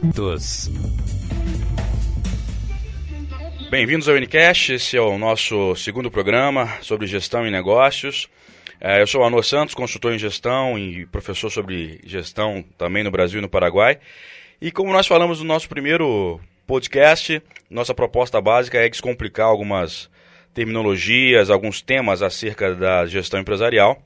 Todos. Bem-vindos ao Unicast, esse é o nosso segundo programa sobre gestão e negócios. É, eu sou Anor Santos, consultor em gestão e professor sobre gestão também no Brasil e no Paraguai. E como nós falamos no nosso primeiro podcast, nossa proposta básica é descomplicar algumas terminologias, alguns temas acerca da gestão empresarial.